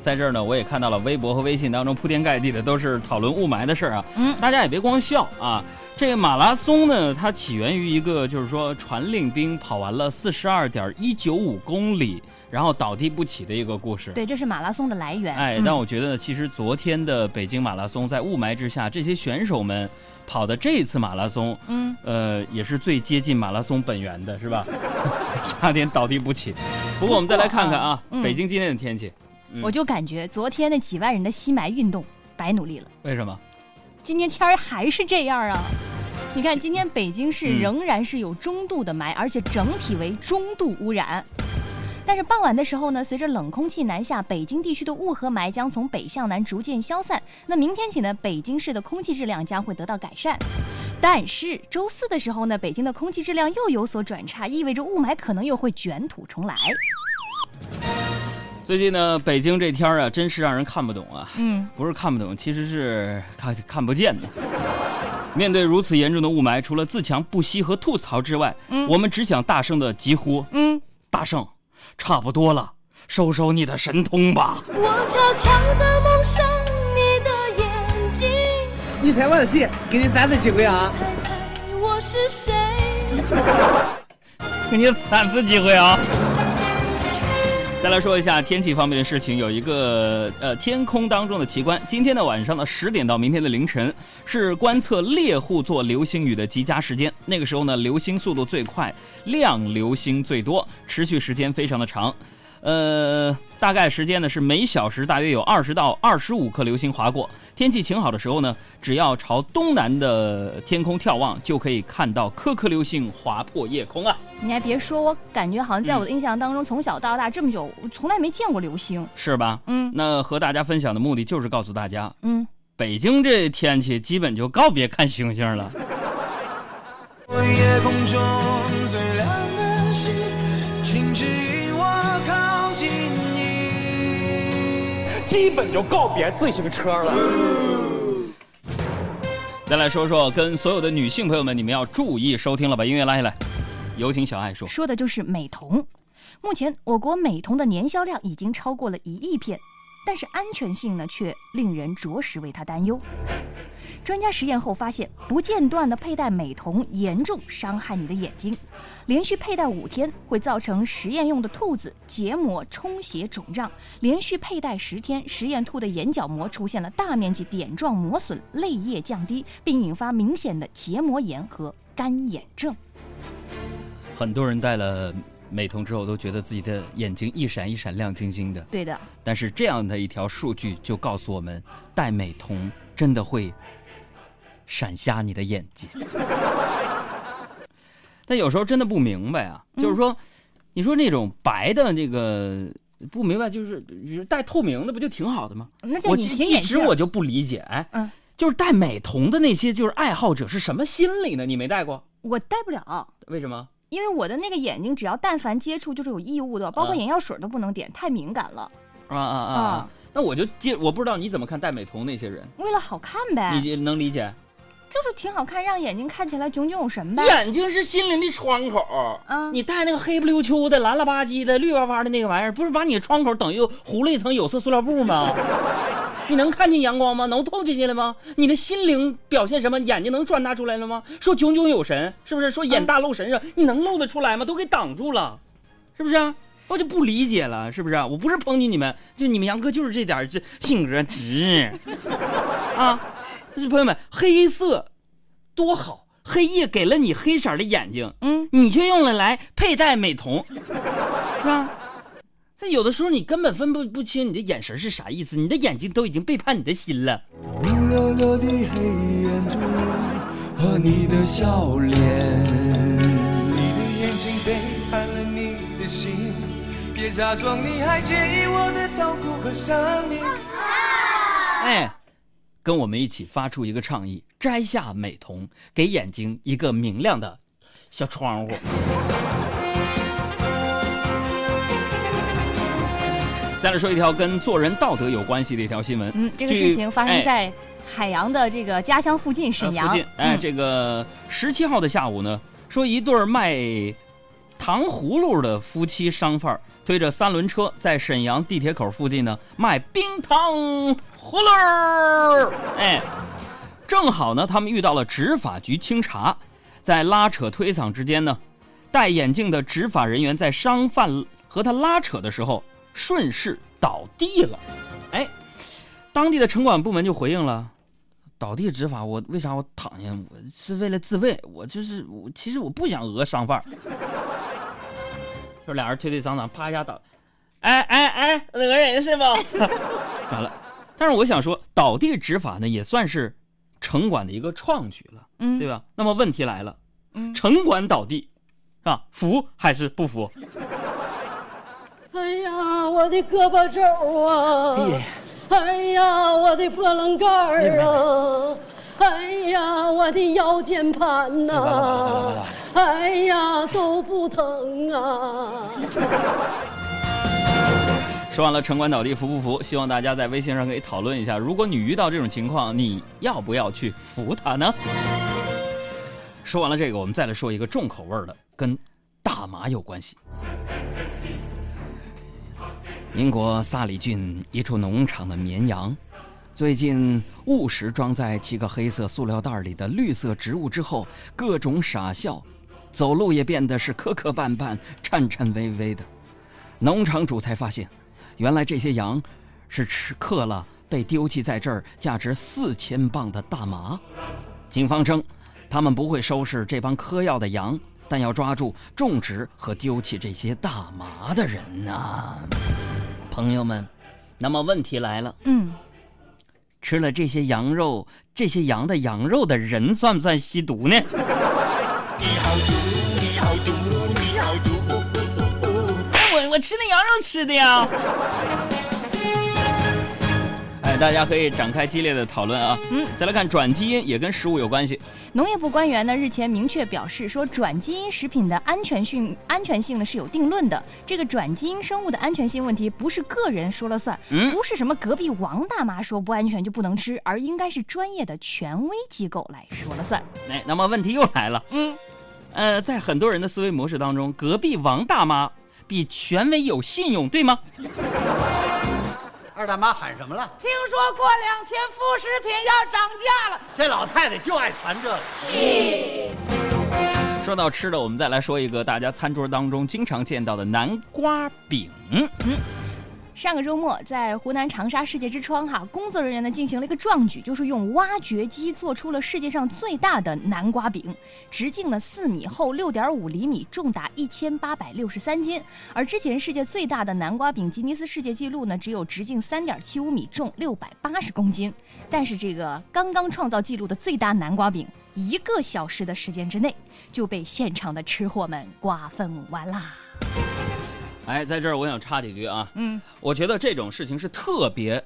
在这儿呢，我也看到了微博和微信当中铺天盖地的都是讨论雾霾的事儿啊。嗯，大家也别光笑啊。这个马拉松呢，它起源于一个就是说传令兵跑完了四十二点一九五公里，然后倒地不起的一个故事。对，这是马拉松的来源。哎，但我觉得呢，其实昨天的北京马拉松在雾霾之下，这些选手们跑的这一次马拉松，嗯，呃，也是最接近马拉松本源的，是吧？差点倒地不起。不过我们再来看看啊，北京今天的天气。我就感觉昨天那几万人的吸霾运动白努力了。为什么？今天天儿还是这样啊？你看，今天北京市仍然是有中度的霾，而且整体为中度污染。但是傍晚的时候呢，随着冷空气南下，北京地区的雾和霾将从北向南逐渐消散。那明天起呢，北京市的空气质量将会得到改善。但是周四的时候呢，北京的空气质量又有所转差，意味着雾霾可能又会卷土重来。最近呢，北京这天儿啊，真是让人看不懂啊。嗯，不是看不懂，其实是看看不见的。面对如此严重的雾霾，除了自强不息和吐槽之外，嗯，我们只想大声的疾呼，嗯，大圣，差不多了，收收你的神通吧。我悄悄的蒙上你的眼睛。你拍我的戏，给你三次机会啊。猜猜我是谁？给你三次机会啊。再来说一下天气方面的事情，有一个呃天空当中的奇观。今天的晚上的十点到明天的凌晨是观测猎户座流星雨的极佳时间。那个时候呢，流星速度最快，亮流星最多，持续时间非常的长。呃，大概时间呢是每小时大约有二十到二十五颗流星划过。天气晴好的时候呢，只要朝东南的天空眺望，就可以看到颗颗流星划破夜空啊！你还别说，我感觉好像在我的印象当中，从小到大这么久，我从来没见过流星，是吧？嗯。那和大家分享的目的就是告诉大家，嗯，北京这天气基本就告别看星星了。夜空中基本就告别自行车了。再来说说，跟所有的女性朋友们，你们要注意收听了，把音乐拉下来。有请小爱说。说的就是美瞳。目前，我国美瞳的年销量已经超过了一亿片。但是安全性呢，却令人着实为他担忧。专家实验后发现，不间断的佩戴美瞳严重伤害你的眼睛。连续佩戴五天会造成实验用的兔子结膜充血肿胀；连续佩戴十天，实验兔的眼角膜出现了大面积点状磨损，泪液降低，并引发明显的结膜炎和干眼症。很多人戴了。美瞳之后都觉得自己的眼睛一闪一闪亮晶晶的，对的。但是这样的一条数据就告诉我们，戴美瞳真的会闪瞎你的眼睛。但有时候真的不明白啊，就是说，你说那种白的那个不明白，就是戴透明的不就挺好的吗？那叫隐形眼镜。一直我就不理解，哎，嗯，就是戴美瞳的那些就是爱好者是什么心理呢？你没戴过？我戴不了。为什么？因为我的那个眼睛，只要但凡接触就是有异物的，包括眼药水都不能点，太敏感了。啊啊啊！那我就接，我不知道你怎么看戴美瞳那些人。为了好看呗。你能理解？就是挺好看，让眼睛看起来炯炯有神呗。眼睛是心灵的窗口。嗯。你戴那个黑不溜秋的、蓝了吧唧的、绿哇哇的那个玩意儿，不是把你的窗口等于糊了一层有色塑料布吗？你能看见阳光吗？能透进去了吗？你的心灵表现什么？眼睛能转达出来了吗？说炯炯有神，是不是？说眼大露神是？你能露得出来吗？都给挡住了，是不是？我就不理解了，是不是？我不是抨击你们，就你们杨哥就是这点这性格直 啊！朋友们，黑色多好，黑夜给了你黑色的眼睛，嗯，你却用了来佩戴美瞳，是吧？这有的时候你根本分不不清你的眼神是啥意思，你的眼睛都已经背叛你的心了。明亮亮的黑眼珠和你的笑脸，你的眼睛背叛了你的心，别假装你还介意我的痛苦和。哎，跟我们一起发出一个倡议：摘下美瞳，给眼睛一个明亮的小窗户。再来说一条跟做人道德有关系的一条新闻。嗯，这个事情发生在海洋的这个家乡附近，沈阳。附近，哎，这个十七号的下午呢，说一对卖糖葫芦的夫妻商贩推着三轮车在沈阳地铁口附近呢卖冰糖葫芦，哎，正好呢，他们遇到了执法局清查，在拉扯推搡之间呢，戴眼镜的执法人员在商贩和他拉扯的时候顺势倒地了，哎，当地的城管部门就回应了。倒地执法，我为啥我躺下？我是为了自卫，我就是我，其实我不想讹商贩。说俩人推推搡搡，啪一下倒，哎哎哎，讹人是不？完了，但是我想说，倒地执法呢，也算是城管的一个创举了，嗯，对吧？那么问题来了，嗯，城管倒地，是吧？服还是不服？哎呀，我的胳膊肘啊！哎呀，我的波棱盖儿啊！我的腰间盘呐！哎呀，都不疼啊！说完了城管倒地服不服？希望大家在微信上可以讨论一下，如果你遇到这种情况，你要不要去扶他呢？说完了这个，我们再来说一个重口味的，跟大麻有关系。英国萨里郡一处农场的绵羊，最近误食装在七个黑色塑料袋里的绿色植物之后，各种傻笑，走路也变得是磕磕绊绊、颤颤巍巍的。农场主才发现，原来这些羊是吃嗑了被丢弃在这儿价值四千磅的大麻。警方称，他们不会收拾这帮嗑药的羊，但要抓住种植和丢弃这些大麻的人呐。朋友们，那么问题来了，嗯，吃了这些羊肉，这些羊的羊肉的人算不算吸毒呢？你好毒，你好毒，你好毒！我我吃那羊肉吃的呀。大家可以展开激烈的讨论啊！嗯，再来看转基因也跟食物有关系。农业部官员呢日前明确表示说，转基因食品的安全性安全性呢是有定论的。这个转基因生物的安全性问题不是个人说了算，不是什么隔壁王大妈说不安全就不能吃，而应该是专业的权威机构来说了算。哎，那么问题又来了，嗯，呃，在很多人的思维模式当中，隔壁王大妈比权威有信用，对吗？二大妈喊什么了？听说过两天副食品要涨价了。这老太太就爱传这个。说到吃的，我们再来说一个大家餐桌当中经常见到的南瓜饼。嗯。上个周末，在湖南长沙世界之窗，哈，工作人员呢进行了一个壮举，就是用挖掘机做出了世界上最大的南瓜饼，直径呢四米，厚六点五厘米，重达一千八百六十三斤。而之前世界最大的南瓜饼吉尼斯世界纪录呢，只有直径三点七五米，重六百八十公斤。但是这个刚刚创造纪录的最大南瓜饼，一个小时的时间之内就被现场的吃货们瓜分完啦。哎，在这儿我想插几句啊。嗯，我觉得这种事情是特别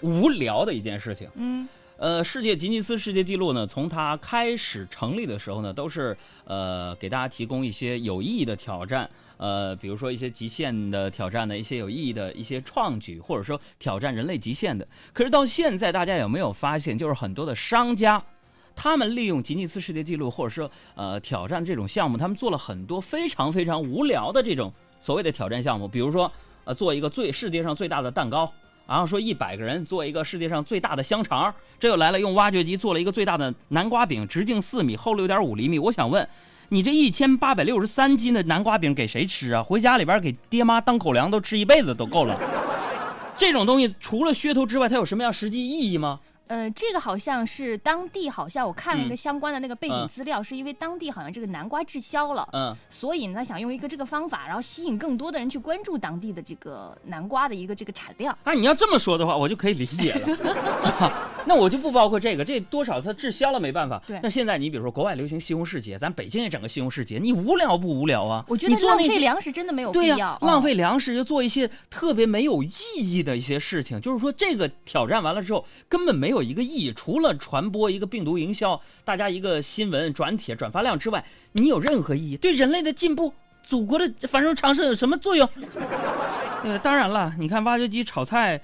无聊的一件事情。嗯，呃，世界吉尼斯世界纪录呢，从它开始成立的时候呢，都是呃给大家提供一些有意义的挑战，呃，比如说一些极限的挑战的一些有意义的一些创举，或者说挑战人类极限的。可是到现在，大家有没有发现，就是很多的商家，他们利用吉尼斯世界纪录或者说呃挑战这种项目，他们做了很多非常非常无聊的这种。所谓的挑战项目，比如说，呃，做一个最世界上最大的蛋糕，然后说一百个人做一个世界上最大的香肠，这又来了，用挖掘机做了一个最大的南瓜饼，直径四米，厚六点五厘米。我想问，你这一千八百六十三斤的南瓜饼给谁吃啊？回家里边给爹妈当口粮都吃一辈子都够了。这种东西除了噱头之外，它有什么样实际意义吗？呃，这个好像是当地，好像我看了一个相关的那个背景资料，是因为当地好像这个南瓜滞销了，嗯，所以呢，想用一个这个方法，然后吸引更多的人去关注当地的这个南瓜的一个这个产量。啊，你要这么说的话，我就可以理解了。那我就不包括这个，这多少它滞销了，没办法。对。那现在你比如说国外流行西红柿节，咱北京也整个西红柿节，你无聊不无聊啊？我觉得浪费粮食真的没有必要。浪费粮食就做一些特别没有意义的一些事情，就是说这个挑战完了之后根本没有一个意义，除了。传播一个病毒营销，大家一个新闻转帖转发量之外，你有任何意义？对人类的进步祖国的繁荣昌盛有什么作用？呃，当然了，你看挖掘机炒菜，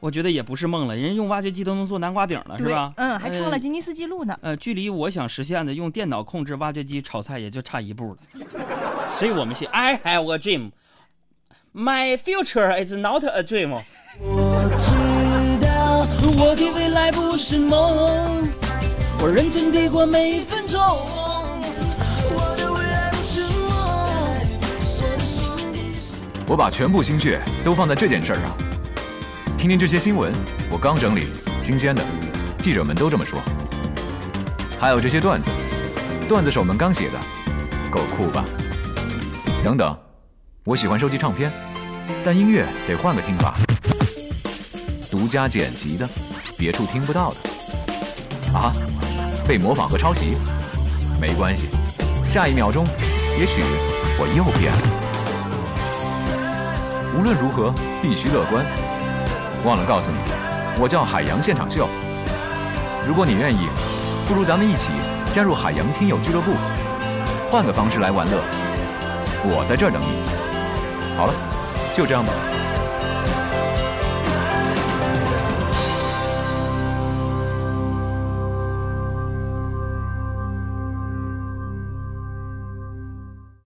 我觉得也不是梦了，人家用挖掘机都能做南瓜饼了，是吧？嗯，还创了吉尼斯纪录呢。呃，距离我想实现的用电脑控制挖掘机炒菜也就差一步了。所以我们写 I have a dream, my future is not a dream。我的未来不是梦，我认真地过每一分钟。我把全部心血都放在这件事上。听听这些新闻，我刚整理，新鲜的，记者们都这么说。还有这些段子，段子手们刚写的，够酷吧？等等，我喜欢收集唱片，但音乐得换个听法，独家剪辑的，别处听不到的。啊，被模仿和抄袭，没关系，下一秒钟，也许我又变了。无论如何，必须乐观。忘了告诉你，我叫海洋现场秀。如果你愿意，不如咱们一起加入海洋听友俱乐部，换个方式来玩乐。我在这儿等你。好了，就这样吧。